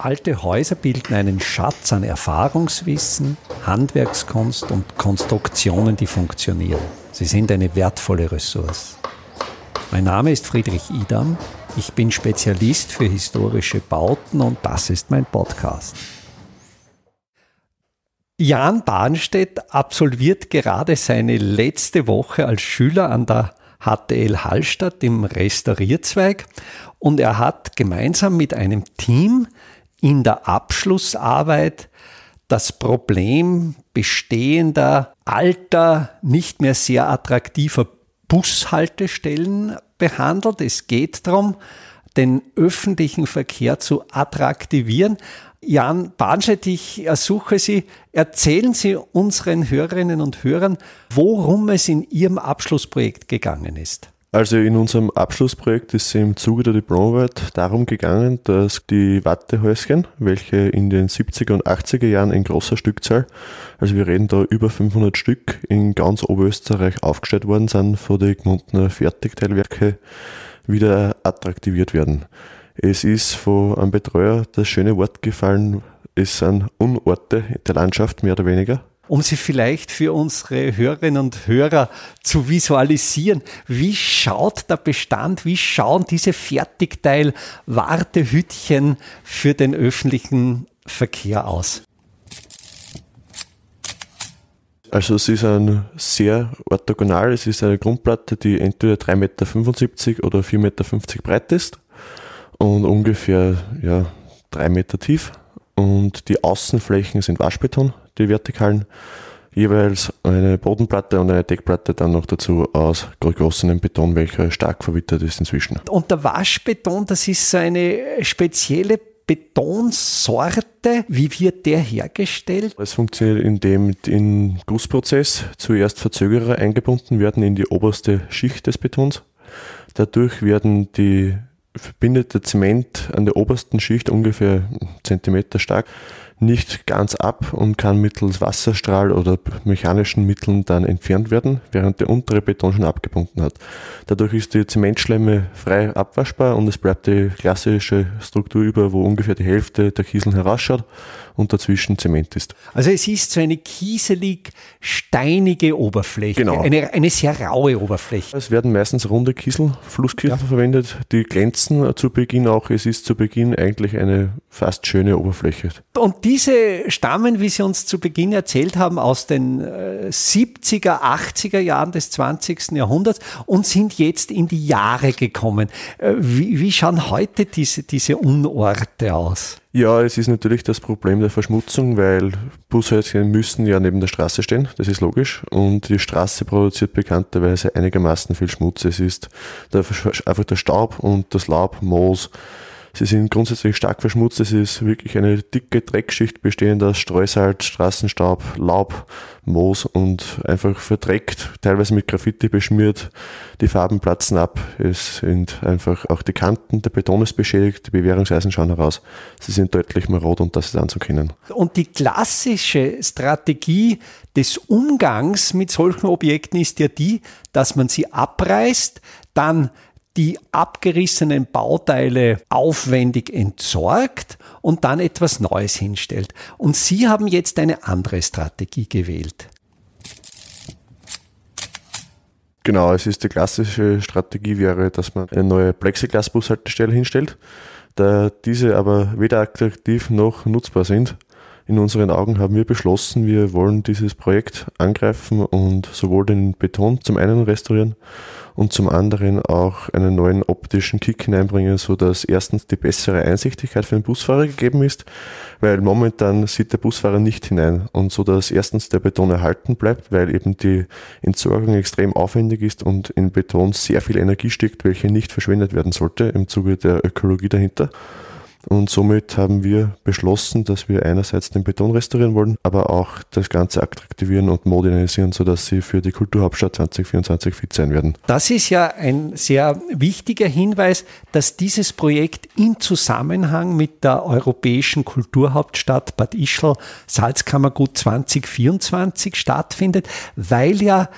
Alte Häuser bilden einen Schatz an Erfahrungswissen, Handwerkskunst und Konstruktionen, die funktionieren. Sie sind eine wertvolle Ressource. Mein Name ist Friedrich Idam. Ich bin Spezialist für historische Bauten und das ist mein Podcast. Jan Bahnstedt absolviert gerade seine letzte Woche als Schüler an der HTL Hallstatt im Restaurierzweig und er hat gemeinsam mit einem Team in der Abschlussarbeit das Problem bestehender, alter, nicht mehr sehr attraktiver Bushaltestellen behandelt. Es geht darum, den öffentlichen Verkehr zu attraktivieren. Jan Bahnstedt, ich ersuche Sie, erzählen Sie unseren Hörerinnen und Hörern, worum es in Ihrem Abschlussprojekt gegangen ist. Also in unserem Abschlussprojekt ist es im Zuge der Diplomarbeit darum gegangen, dass die Wattehäuschen, welche in den 70er und 80er Jahren in großer Stückzahl, also wir reden da über 500 Stück, in ganz Oberösterreich aufgestellt worden sind, vor die Gmundner Fertigteilwerke wieder attraktiviert werden. Es ist von einem Betreuer das schöne Wort gefallen, es sind Unorte der Landschaft, mehr oder weniger um sie vielleicht für unsere Hörerinnen und Hörer zu visualisieren. Wie schaut der Bestand, wie schauen diese Fertigteil-Wartehütchen für den öffentlichen Verkehr aus? Also es ist ein sehr orthogonal, es ist eine Grundplatte, die entweder 3,75 Meter oder 4,50 Meter breit ist und ungefähr ja, 3 Meter tief. Und die Außenflächen sind Waschbeton, die vertikalen, jeweils eine Bodenplatte und eine Deckplatte dann noch dazu aus gegossenem Beton, welcher stark verwittert ist inzwischen. Und der Waschbeton, das ist so eine spezielle Betonsorte. Wie wird der hergestellt? Es funktioniert, indem im Gussprozess zuerst Verzögerer eingebunden werden in die oberste Schicht des Betons. Dadurch werden die verbindete Zement an der obersten Schicht ungefähr Zentimeter stark nicht ganz ab und kann mittels Wasserstrahl oder mechanischen Mitteln dann entfernt werden, während der untere Beton schon abgebunden hat. Dadurch ist die Zementschlemme frei abwaschbar und es bleibt die klassische Struktur über, wo ungefähr die Hälfte der Kieseln herausschaut und dazwischen Zement ist. Also es ist so eine kieselig steinige Oberfläche, genau. eine, eine sehr raue Oberfläche. Es werden meistens runde Kiesel, Flusskiesel ja. verwendet, die glänzen zu Beginn auch. Es ist zu Beginn eigentlich eine fast schöne Oberfläche. Und diese stammen, wie Sie uns zu Beginn erzählt haben, aus den 70er, äh, 80er Jahren des 20. Jahrhunderts und sind jetzt in die Jahre gekommen. Äh, wie, wie schauen heute diese, diese Unorte aus? Ja, es ist natürlich das Problem der Verschmutzung, weil Bushäuschen müssen ja neben der Straße stehen, das ist logisch. Und die Straße produziert bekannterweise einigermaßen viel Schmutz. Es ist der, einfach der Staub und das Laub, Moos, Sie sind grundsätzlich stark verschmutzt. Es ist wirklich eine dicke Dreckschicht bestehend aus Streusalz, Straßenstaub, Laub, Moos und einfach verdreckt, teilweise mit Graffiti beschmiert. Die Farben platzen ab. Es sind einfach auch die Kanten, der Beton ist beschädigt, die Bewährungseisen schauen heraus. Sie sind deutlich marot und das ist anzukennen. Und die klassische Strategie des Umgangs mit solchen Objekten ist ja die, dass man sie abreißt, dann die abgerissenen Bauteile aufwendig entsorgt und dann etwas Neues hinstellt. Und Sie haben jetzt eine andere Strategie gewählt. Genau, es ist die klassische Strategie wäre, dass man eine neue Plexiglas-Bushaltestelle hinstellt. Da diese aber weder attraktiv noch nutzbar sind, in unseren Augen haben wir beschlossen, wir wollen dieses Projekt angreifen und sowohl den Beton zum einen restaurieren und zum anderen auch einen neuen optischen Kick hineinbringen, so dass erstens die bessere Einsichtigkeit für den Busfahrer gegeben ist, weil momentan sieht der Busfahrer nicht hinein und so dass erstens der Beton erhalten bleibt, weil eben die Entsorgung extrem aufwendig ist und in Beton sehr viel Energie steckt, welche nicht verschwendet werden sollte im Zuge der Ökologie dahinter. Und somit haben wir beschlossen, dass wir einerseits den Beton restaurieren wollen, aber auch das Ganze attraktivieren und modernisieren, sodass sie für die Kulturhauptstadt 2024 fit sein werden. Das ist ja ein sehr wichtiger Hinweis, dass dieses Projekt im Zusammenhang mit der europäischen Kulturhauptstadt Bad Ischl Salzkammergut 2024 stattfindet, weil ja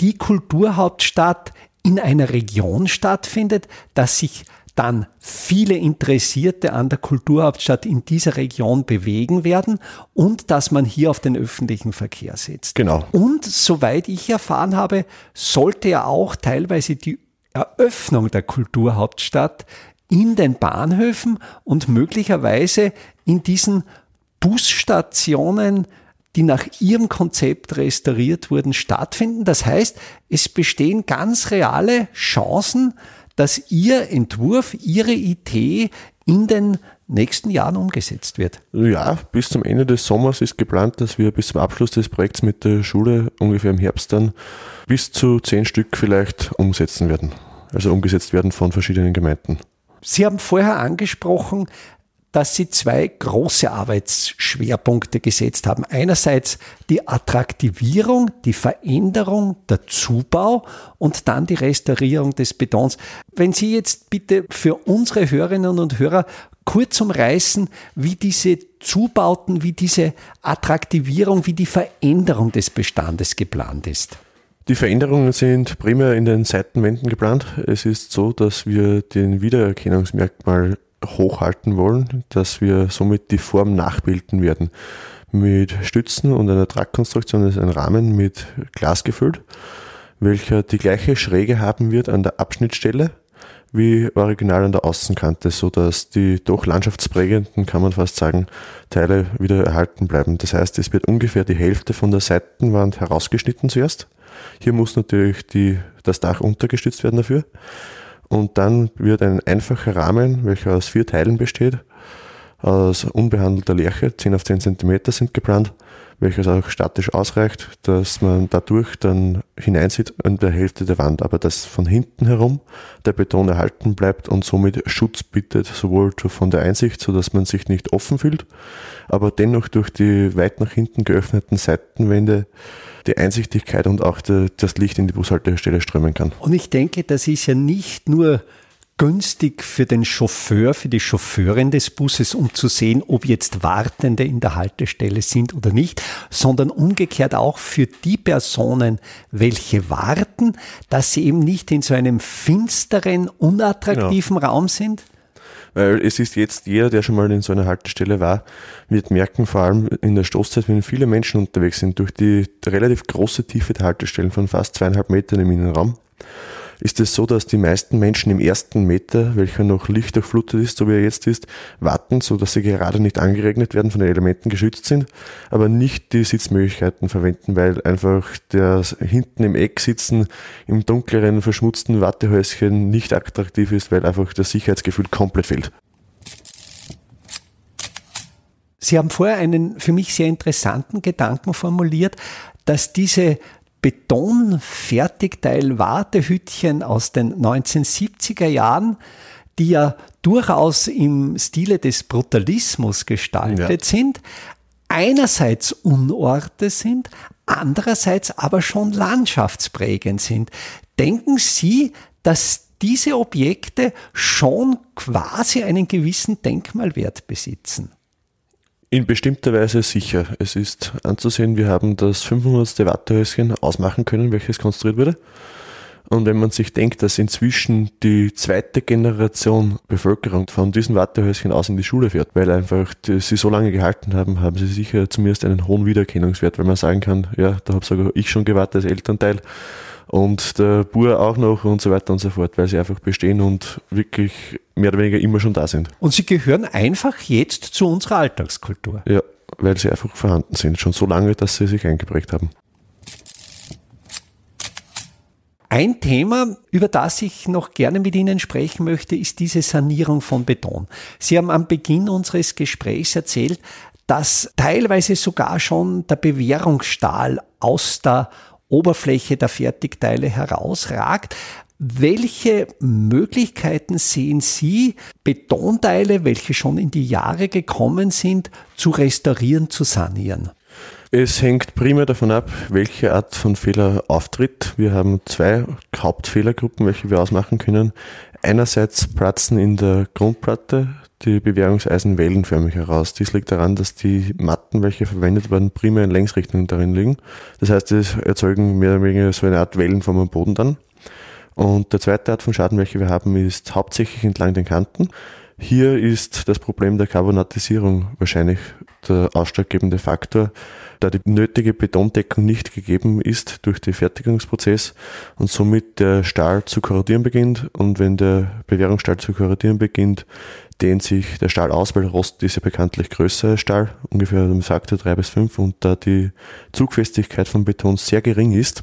die Kulturhauptstadt in einer Region stattfindet, dass sich dann viele Interessierte an der Kulturhauptstadt in dieser Region bewegen werden und dass man hier auf den öffentlichen Verkehr setzt. Genau. Und soweit ich erfahren habe, sollte ja auch teilweise die Eröffnung der Kulturhauptstadt in den Bahnhöfen und möglicherweise in diesen Busstationen die nach ihrem Konzept restauriert wurden, stattfinden. Das heißt, es bestehen ganz reale Chancen, dass Ihr Entwurf, Ihre Idee in den nächsten Jahren umgesetzt wird. Ja, bis zum Ende des Sommers ist geplant, dass wir bis zum Abschluss des Projekts mit der Schule ungefähr im Herbst dann bis zu zehn Stück vielleicht umsetzen werden. Also umgesetzt werden von verschiedenen Gemeinden. Sie haben vorher angesprochen, dass sie zwei große Arbeitsschwerpunkte gesetzt haben. Einerseits die Attraktivierung, die Veränderung, der Zubau und dann die Restaurierung des Betons. Wenn Sie jetzt bitte für unsere Hörerinnen und Hörer kurz umreißen, wie diese Zubauten, wie diese Attraktivierung, wie die Veränderung des Bestandes geplant ist. Die Veränderungen sind primär in den Seitenwänden geplant. Es ist so, dass wir den Wiedererkennungsmerkmal hochhalten wollen, dass wir somit die Form nachbilden werden. Mit Stützen und einer Tragkonstruktion ist ein Rahmen mit Glas gefüllt, welcher die gleiche Schräge haben wird an der Abschnittstelle wie original an der Außenkante, so dass die doch landschaftsprägenden, kann man fast sagen, Teile wieder erhalten bleiben. Das heißt, es wird ungefähr die Hälfte von der Seitenwand herausgeschnitten zuerst. Hier muss natürlich die, das Dach untergestützt werden dafür. Und dann wird ein einfacher Rahmen, welcher aus vier Teilen besteht, aus unbehandelter Lerche, 10 auf 10 cm sind geplant, welches auch statisch ausreicht, dass man dadurch dann hineinsieht in der Hälfte der Wand, aber dass von hinten herum der Beton erhalten bleibt und somit Schutz bietet, sowohl von der Einsicht, so man sich nicht offen fühlt, aber dennoch durch die weit nach hinten geöffneten Seitenwände die Einsichtigkeit und auch das Licht in die Bushaltestelle strömen kann. Und ich denke, das ist ja nicht nur günstig für den Chauffeur, für die Chauffeurin des Busses, um zu sehen, ob jetzt Wartende in der Haltestelle sind oder nicht, sondern umgekehrt auch für die Personen, welche warten, dass sie eben nicht in so einem finsteren, unattraktiven genau. Raum sind? Weil es ist jetzt jeder, der schon mal in so einer Haltestelle war, wird merken, vor allem in der Stoßzeit, wenn viele Menschen unterwegs sind, durch die relativ große Tiefe der Haltestellen von fast zweieinhalb Metern im Innenraum, ist es so, dass die meisten Menschen im ersten Meter, welcher noch lichtdurchflutet ist, so wie er jetzt ist, warten, so dass sie gerade nicht angeregnet werden, von den Elementen geschützt sind, aber nicht die Sitzmöglichkeiten verwenden, weil einfach das hinten im Eck sitzen, im dunkleren, verschmutzten Wattehäuschen nicht attraktiv ist, weil einfach das Sicherheitsgefühl komplett fehlt. Sie haben vorher einen für mich sehr interessanten Gedanken formuliert, dass diese Betonfertigteil-Wartehütchen aus den 1970er Jahren, die ja durchaus im Stile des Brutalismus gestaltet ja. sind, einerseits Unorte sind, andererseits aber schon landschaftsprägend sind. Denken Sie, dass diese Objekte schon quasi einen gewissen Denkmalwert besitzen? In bestimmter Weise sicher. Es ist anzusehen, wir haben das 500. Wattehäuschen ausmachen können, welches konstruiert wurde. Und wenn man sich denkt, dass inzwischen die zweite Generation Bevölkerung von diesen Wattehäuschen aus in die Schule fährt, weil einfach sie so lange gehalten haben, haben sie sicher zumindest einen hohen Wiedererkennungswert, weil man sagen kann, ja, da habe sogar ich schon gewartet als Elternteil und der Bur auch noch und so weiter und so fort, weil sie einfach bestehen und wirklich mehr oder weniger immer schon da sind. Und sie gehören einfach jetzt zu unserer Alltagskultur. Ja, weil sie einfach vorhanden sind, schon so lange, dass sie sich eingeprägt haben. Ein Thema, über das ich noch gerne mit Ihnen sprechen möchte, ist diese Sanierung von Beton. Sie haben am Beginn unseres Gesprächs erzählt, dass teilweise sogar schon der Bewährungsstahl aus der Oberfläche der Fertigteile herausragt. Welche Möglichkeiten sehen Sie, Betonteile, welche schon in die Jahre gekommen sind, zu restaurieren, zu sanieren? Es hängt primär davon ab, welche Art von Fehler auftritt. Wir haben zwei Hauptfehlergruppen, welche wir ausmachen können. Einerseits Platzen in der Grundplatte die Bewährungseisen wellenförmig heraus. Dies liegt daran, dass die Matten, welche verwendet werden, primär in Längsrichtung darin liegen. Das heißt, sie erzeugen mehr oder weniger so eine Art Wellenform am Boden dann. Und der zweite Art von Schaden, welche wir haben, ist hauptsächlich entlang den Kanten. Hier ist das Problem der Carbonatisierung wahrscheinlich der ausschlaggebende Faktor, da die nötige Betondeckung nicht gegeben ist durch den Fertigungsprozess und somit der Stahl zu korrodieren beginnt. Und wenn der Bewährungsstahl zu korrodieren beginnt, dehnt sich der Stahl aus, weil Rost ist ja bekanntlich größer Stahl, ungefähr im Faktor 3 bis 5 und da die Zugfestigkeit von Beton sehr gering ist,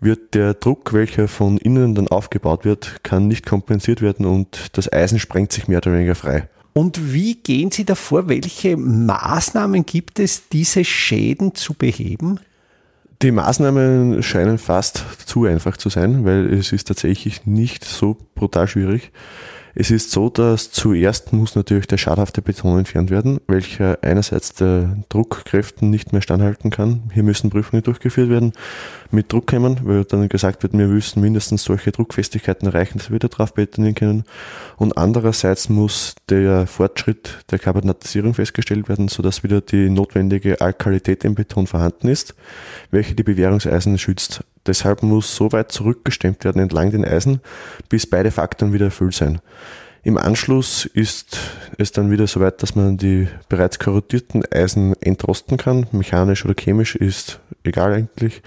wird der Druck, welcher von innen dann aufgebaut wird, kann nicht kompensiert werden und das Eisen sprengt sich mehr oder weniger frei. Und wie gehen Sie davor? Welche Maßnahmen gibt es, diese Schäden zu beheben? Die Maßnahmen scheinen fast zu einfach zu sein, weil es ist tatsächlich nicht so brutal schwierig. Es ist so, dass zuerst muss natürlich der schadhafte Beton entfernt werden, welcher einerseits der Druckkräften nicht mehr standhalten kann. Hier müssen Prüfungen durchgeführt werden mit Druckhämmern, weil dann gesagt wird, wir müssen mindestens solche Druckfestigkeiten erreichen, dass wir wieder drauf betonieren können. Und andererseits muss der Fortschritt der Karbonatisierung festgestellt werden, sodass wieder die notwendige Alkalität im Beton vorhanden ist, welche die Bewährungseisen schützt. Deshalb muss so weit zurückgestemmt werden entlang den Eisen, bis beide Faktoren wieder erfüllt sein. Im Anschluss ist es dann wieder so weit, dass man die bereits korrodierten Eisen entrosten kann. Mechanisch oder chemisch ist egal eigentlich.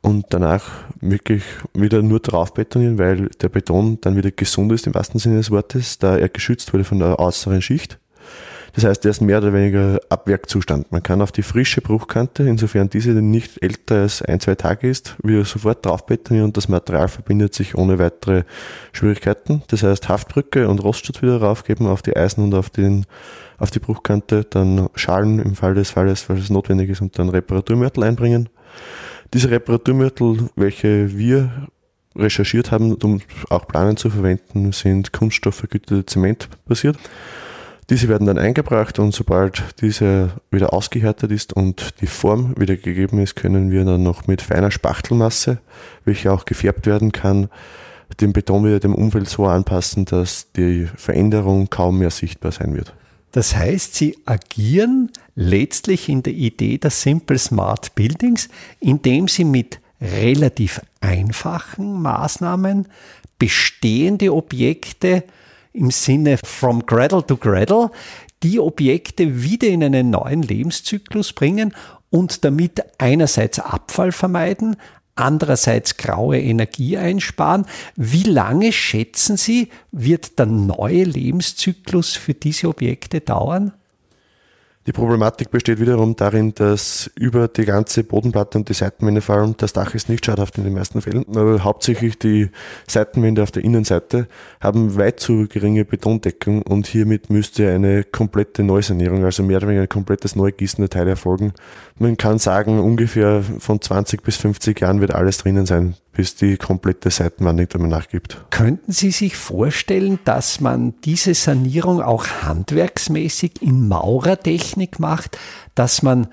Und danach wirklich wieder nur drauf betonieren, weil der Beton dann wieder gesund ist im wahrsten Sinne des Wortes, da er geschützt wurde von der äußeren Schicht. Das heißt, er ist mehr oder weniger Abwerkzustand. Man kann auf die frische Bruchkante, insofern diese nicht älter als ein, zwei Tage ist, wieder sofort drauf betonieren und das Material verbindet sich ohne weitere Schwierigkeiten. Das heißt, Haftbrücke und Rostschutz wieder raufgeben auf die Eisen und auf den auf die Bruchkante, dann Schalen im Fall des Falles, falls es notwendig ist, und dann Reparaturmörtel einbringen. Diese Reparaturmörtel, welche wir recherchiert haben, um auch planen zu verwenden, sind kunststoffvergütete Zement basiert. Diese werden dann eingebracht und sobald diese wieder ausgehärtet ist und die Form wieder gegeben ist, können wir dann noch mit feiner Spachtelmasse, welche auch gefärbt werden kann, den Beton wieder dem Umfeld so anpassen, dass die Veränderung kaum mehr sichtbar sein wird. Das heißt, Sie agieren letztlich in der Idee der Simple Smart Buildings, indem Sie mit relativ einfachen Maßnahmen bestehende Objekte im Sinne from Cradle to Cradle die Objekte wieder in einen neuen Lebenszyklus bringen und damit einerseits Abfall vermeiden, andererseits graue Energie einsparen. Wie lange schätzen Sie, wird der neue Lebenszyklus für diese Objekte dauern? Die Problematik besteht wiederum darin, dass über die ganze Bodenplatte und die Seitenwände vor allem, das Dach ist nicht schadhaft in den meisten Fällen, aber hauptsächlich die Seitenwände auf der Innenseite haben weit zu geringe Betondeckung und hiermit müsste eine komplette Neusanierung, also mehr oder weniger ein komplettes Neugießen der Teile erfolgen. Man kann sagen, ungefähr von 20 bis 50 Jahren wird alles drinnen sein, bis die komplette Seitenwand nicht einmal nachgibt. Könnten Sie sich vorstellen, dass man diese Sanierung auch handwerksmäßig in Maurertechnik macht, dass man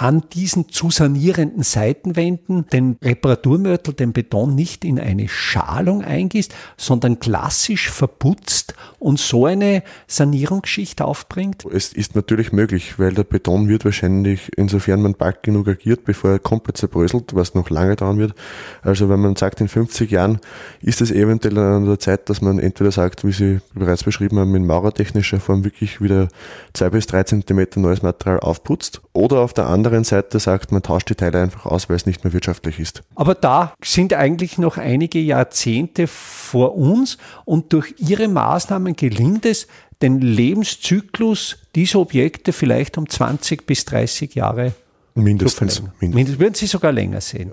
an diesen zu sanierenden Seitenwänden den Reparaturmörtel, den Beton nicht in eine Schalung eingießt, sondern klassisch verputzt und so eine Sanierungsschicht aufbringt? Es ist natürlich möglich, weil der Beton wird wahrscheinlich, insofern man bald genug agiert, bevor er komplett zerbröselt, was noch lange dauern wird. Also wenn man sagt, in 50 Jahren ist es eventuell an der Zeit, dass man entweder sagt, wie Sie bereits beschrieben haben, in maurertechnischer Form wirklich wieder zwei bis drei Zentimeter neues Material aufputzt oder auf der anderen anderen Seite sagt, man tauscht die Teile einfach aus, weil es nicht mehr wirtschaftlich ist. Aber da sind eigentlich noch einige Jahrzehnte vor uns und durch Ihre Maßnahmen gelingt es, den Lebenszyklus dieser Objekte vielleicht um 20 bis 30 Jahre mindestens. Zu mindestens. Würden Sie sogar länger sehen.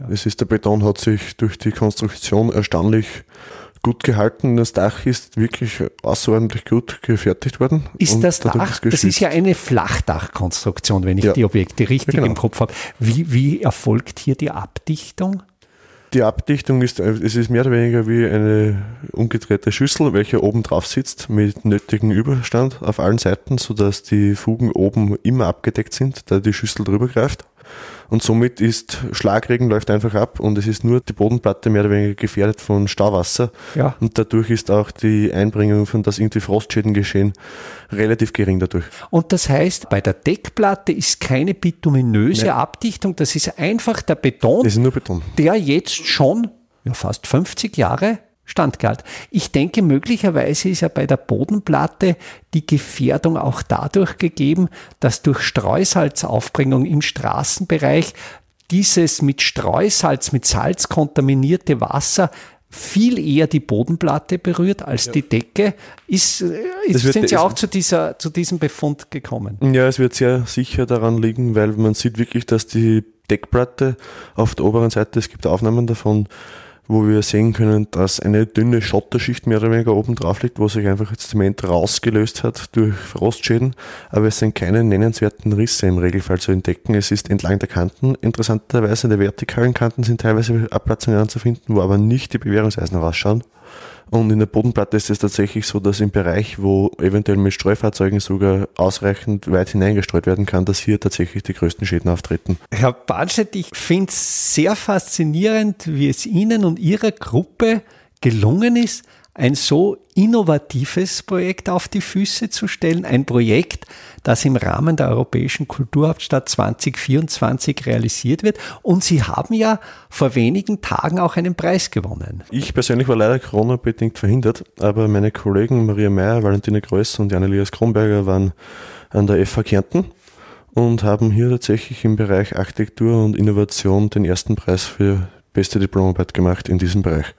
Ja. Es ist, der Beton hat sich durch die Konstruktion erstaunlich gut gehalten. Das Dach ist wirklich außerordentlich gut gefertigt worden. Ist das Dach, das ist ja eine Flachdachkonstruktion, wenn ich ja. die Objekte richtig ja, genau. im Kopf habe. Wie, wie erfolgt hier die Abdichtung? Die Abdichtung ist, es ist mehr oder weniger wie eine umgedrehte Schüssel, welche oben drauf sitzt mit nötigem Überstand auf allen Seiten, sodass die Fugen oben immer abgedeckt sind, da die Schüssel drüber greift und somit ist Schlagregen läuft einfach ab und es ist nur die Bodenplatte mehr oder weniger gefährdet von Stauwasser. Ja. Und dadurch ist auch die Einbringung von, dass irgendwie Frostschäden geschehen, relativ gering dadurch. Und das heißt, bei der Deckplatte ist keine bituminöse Nein. Abdichtung, das ist einfach der Beton, das ist nur Beton. der jetzt schon ja, fast 50 Jahre standgehalten. Ich denke, möglicherweise ist ja bei der Bodenplatte die Gefährdung auch dadurch gegeben, dass durch Streusalzaufbringung im Straßenbereich dieses mit Streusalz, mit Salz kontaminierte Wasser viel eher die Bodenplatte berührt als ja. die Decke. Ist, äh, ist, sind Sie auch zu, dieser, zu diesem Befund gekommen? Ja, es wird sehr sicher daran liegen, weil man sieht wirklich, dass die Deckplatte auf der oberen Seite, es gibt Aufnahmen davon, wo wir sehen können, dass eine dünne Schotterschicht mehr oder weniger oben drauf liegt, wo sich einfach das Zement rausgelöst hat durch Frostschäden. Aber es sind keine nennenswerten Risse im Regelfall zu entdecken. Es ist entlang der Kanten, interessanterweise in der vertikalen Kanten sind teilweise Abplatzungen anzufinden, wo aber nicht die Bewährungseisen rausschauen. Und in der Bodenplatte ist es tatsächlich so, dass im Bereich, wo eventuell mit Streufahrzeugen sogar ausreichend weit hineingestreut werden kann, dass hier tatsächlich die größten Schäden auftreten. Herr Barnstedt, ich finde es sehr faszinierend, wie es Ihnen und Ihrer Gruppe gelungen ist, ein so innovatives Projekt auf die Füße zu stellen. Ein Projekt, das im Rahmen der Europäischen Kulturhauptstadt 2024 realisiert wird. Und Sie haben ja vor wenigen Tagen auch einen Preis gewonnen. Ich persönlich war leider Corona-bedingt verhindert, aber meine Kollegen Maria Meyer, Valentina Größ und Jan-Elias Kronberger waren an der FH Kärnten und haben hier tatsächlich im Bereich Architektur und Innovation den ersten Preis für beste Diplomarbeit gemacht in diesem Bereich.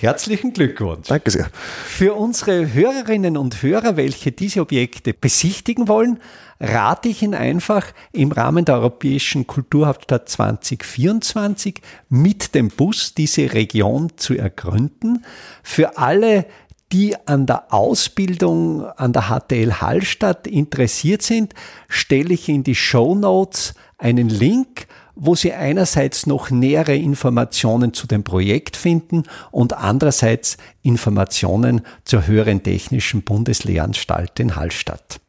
Herzlichen Glückwunsch. Danke sehr. Für unsere Hörerinnen und Hörer, welche diese Objekte besichtigen wollen, rate ich Ihnen einfach im Rahmen der Europäischen Kulturhauptstadt 2024 mit dem Bus diese Region zu ergründen. Für alle, die an der Ausbildung an der HTL Hallstatt interessiert sind, stelle ich in die Show Notes einen Link wo Sie einerseits noch nähere Informationen zu dem Projekt finden und andererseits Informationen zur höheren technischen Bundeslehranstalt in Hallstatt.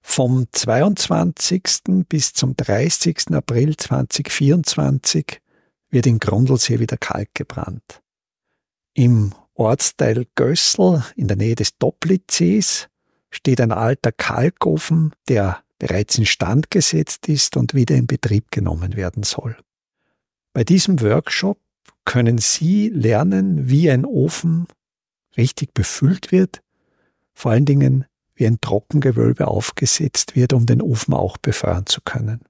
Vom 22. bis zum 30. April 2024 wird in Grundlsee wieder Kalk gebrannt. Im Ortsteil Gössel in der Nähe des Doplitzsees steht ein alter Kalkofen, der bereits instand gesetzt ist und wieder in Betrieb genommen werden soll. Bei diesem Workshop können Sie lernen, wie ein Ofen richtig befüllt wird, vor allen Dingen wie ein Trockengewölbe aufgesetzt wird, um den Ofen auch befeuern zu können.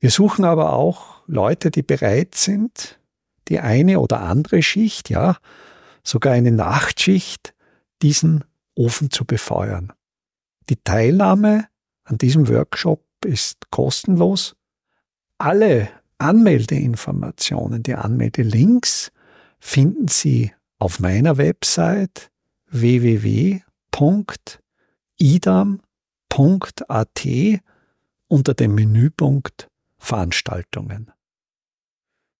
Wir suchen aber auch Leute, die bereit sind, die eine oder andere Schicht, ja, sogar eine Nachtschicht, diesen Ofen zu befeuern. Die Teilnahme an diesem Workshop ist kostenlos. Alle Anmeldeinformationen, die Anmeldelinks finden Sie auf meiner Website www.idam.at unter dem Menüpunkt Veranstaltungen.